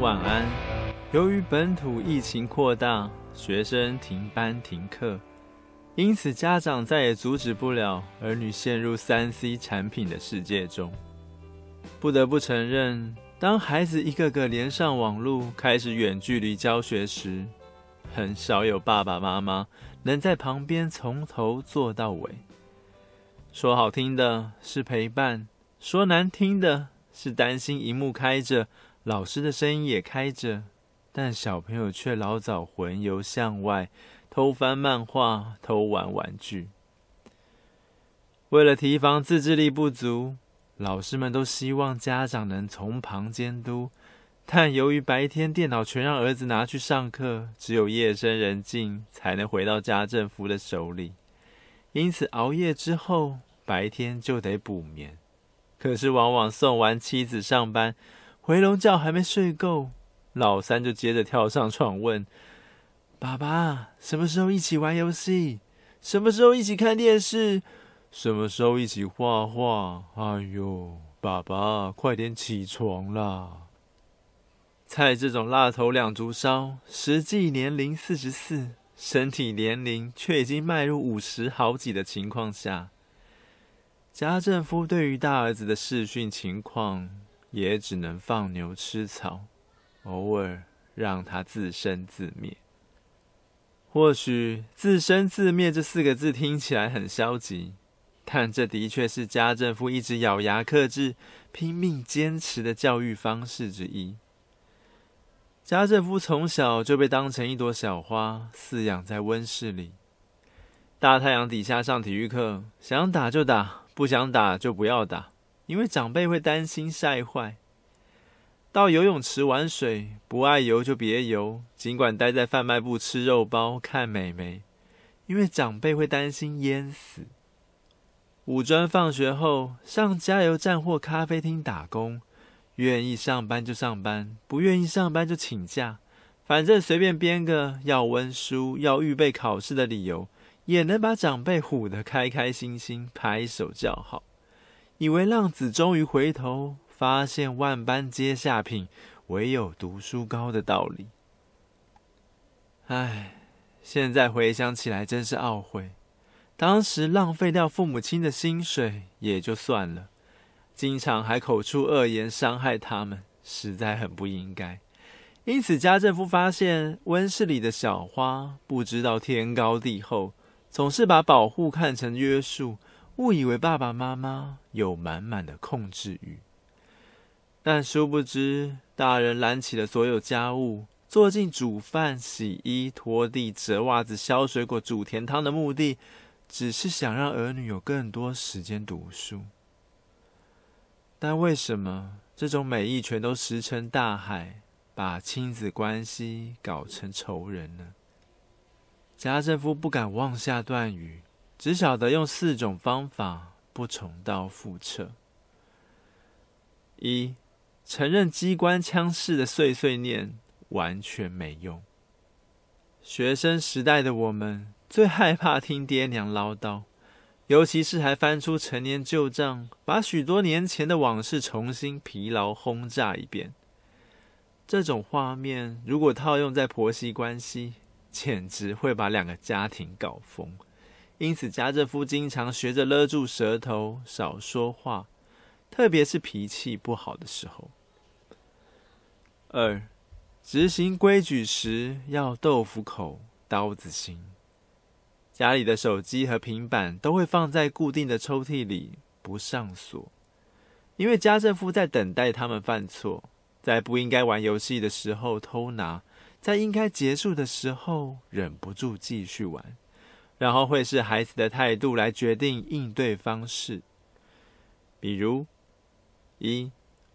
晚安。由于本土疫情扩大，学生停班停课，因此家长再也阻止不了儿女陷入三 C 产品的世界中。不得不承认，当孩子一个个连上网路，开始远距离教学时，很少有爸爸妈妈能在旁边从头做到尾。说好听的是陪伴，说难听的是担心荧幕开着。老师的声音也开着，但小朋友却老早魂游向外，偷翻漫画，偷玩玩具。为了提防自制力不足，老师们都希望家长能从旁监督。但由于白天电脑全让儿子拿去上课，只有夜深人静才能回到家政夫的手里，因此熬夜之后，白天就得补眠。可是往往送完妻子上班，回笼觉还没睡够，老三就接着跳上床问：“爸爸，什么时候一起玩游戏？什么时候一起看电视？什么时候一起画画？”哎呦，爸爸，快点起床啦！在这种蜡头两足烧，实际年龄四十四，身体年龄却已经迈入五十好几的情况下，家政夫对于大儿子的视讯情况，也只能放牛吃草，偶尔让他自生自灭。或许“自生自灭”这四个字听起来很消极，但这的确是家政夫一直咬牙克制、拼命坚持的教育方式之一。家政夫从小就被当成一朵小花饲养在温室里，大太阳底下上体育课，想打就打，不想打就不要打。因为长辈会担心晒坏，到游泳池玩水，不爱游就别游，尽管待在贩卖部吃肉包看美眉，因为长辈会担心淹死。五专放学后上加油站或咖啡厅打工，愿意上班就上班，不愿意上班就请假，反正随便编个要温书、要预备考试的理由，也能把长辈唬得开开心心，拍手叫好。以为浪子终于回头，发现万般皆下品，唯有读书高的道理。唉，现在回想起来真是懊悔，当时浪费掉父母亲的薪水也就算了，经常还口出恶言伤害他们，实在很不应该。因此，家政夫发现温室里的小花不知道天高地厚，总是把保护看成约束。误以为爸爸妈妈有满满的控制欲，但殊不知，大人揽起了所有家务，做尽煮饭、洗衣、拖地、折袜子、削水果、煮甜汤的目的，只是想让儿女有更多时间读书。但为什么这种美意全都石沉大海，把亲子关系搞成仇人呢？家政夫不敢妄下断语。只晓得用四种方法不重蹈覆辙：一、承认机关枪式的碎碎念完全没用。学生时代的我们最害怕听爹娘唠叨，尤其是还翻出陈年旧账，把许多年前的往事重新疲劳轰炸一遍。这种画面如果套用在婆媳关系，简直会把两个家庭搞疯。因此，家政夫经常学着勒住舌头，少说话，特别是脾气不好的时候。二，执行规矩时要豆腐口、刀子心。家里的手机和平板都会放在固定的抽屉里，不上锁，因为家政夫在等待他们犯错，在不应该玩游戏的时候偷拿，在应该结束的时候忍不住继续玩。然后会视孩子的态度来决定应对方式。比如，一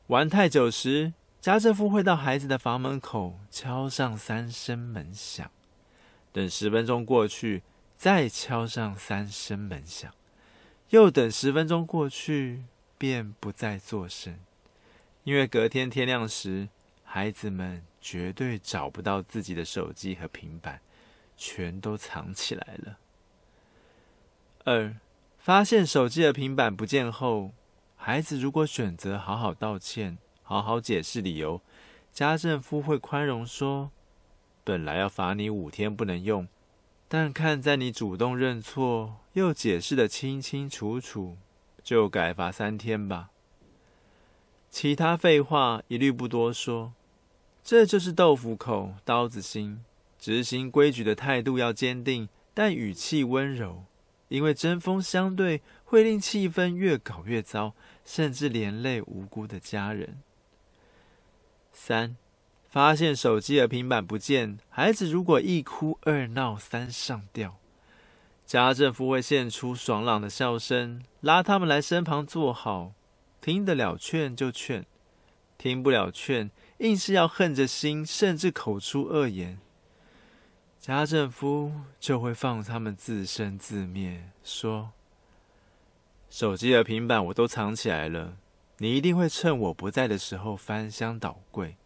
玩太久时，家政夫会到孩子的房门口敲上三声门响，等十分钟过去，再敲上三声门响，又等十分钟过去，便不再作声，因为隔天天亮时，孩子们绝对找不到自己的手机和平板，全都藏起来了。二，发现手机和平板不见后，孩子如果选择好好道歉、好好解释理由，家政夫会宽容说：“本来要罚你五天不能用，但看在你主动认错又解释得清清楚楚，就改罚三天吧。其他废话一律不多说。这就是豆腐口刀子心，执行规矩的态度要坚定，但语气温柔，因为针锋相对会令气氛越搞越糟。”甚至连累无辜的家人。三，发现手机和平板不见，孩子如果一哭二闹三上吊，家政夫会现出爽朗的笑声，拉他们来身旁坐好，听得了劝就劝，听不了劝，硬是要恨着心，甚至口出恶言，家政夫就会放他们自生自灭，说。手机和平板我都藏起来了，你一定会趁我不在的时候翻箱倒柜。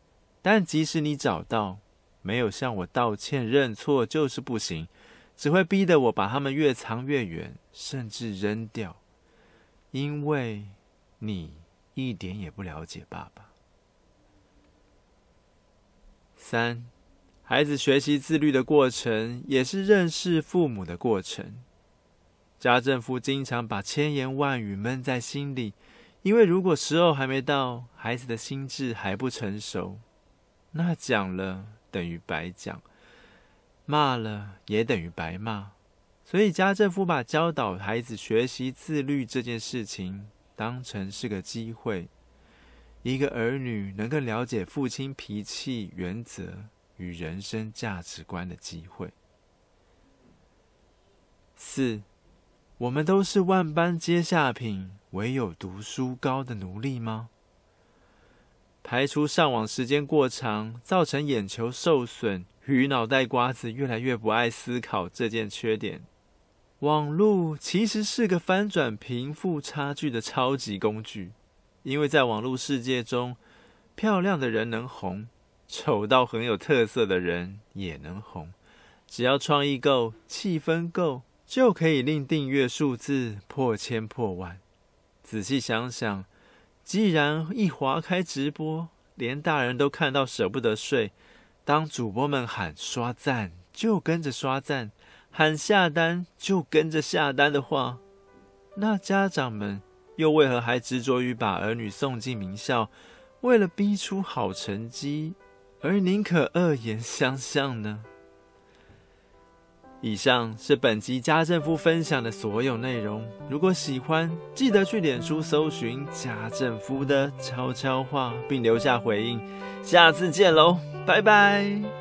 但即使你找到，没有向我道歉认错就是不行，只会逼得我把他们越藏越远，甚至扔掉。因为你一点也不了解爸爸。三，孩子学习自律的过程，也是认识父母的过程。家政夫经常把千言万语闷在心里，因为如果时候还没到，孩子的心智还不成熟，那讲了等于白讲，骂了也等于白骂。所以家政夫把教导孩子学习自律这件事情当成是个机会，一个儿女能够了解父亲脾气、原则与人生价值观的机会。四。我们都是万般皆下品，唯有读书高的奴隶吗？排除上网时间过长，造成眼球受损与脑袋瓜子越来越不爱思考这件缺点，网络其实是个翻转贫富差距的超级工具。因为在网络世界中，漂亮的人能红，丑到很有特色的人也能红，只要创意够，气氛够。就可以令订阅数字破千破万。仔细想想，既然一划开直播，连大人都看到舍不得睡，当主播们喊刷赞就跟着刷赞，喊下单就跟着下单的话，那家长们又为何还执着于把儿女送进名校，为了逼出好成绩而宁可恶言相向呢？以上是本集家政夫分享的所有内容。如果喜欢，记得去脸书搜寻家政夫的悄悄话，并留下回应。下次见喽，拜拜。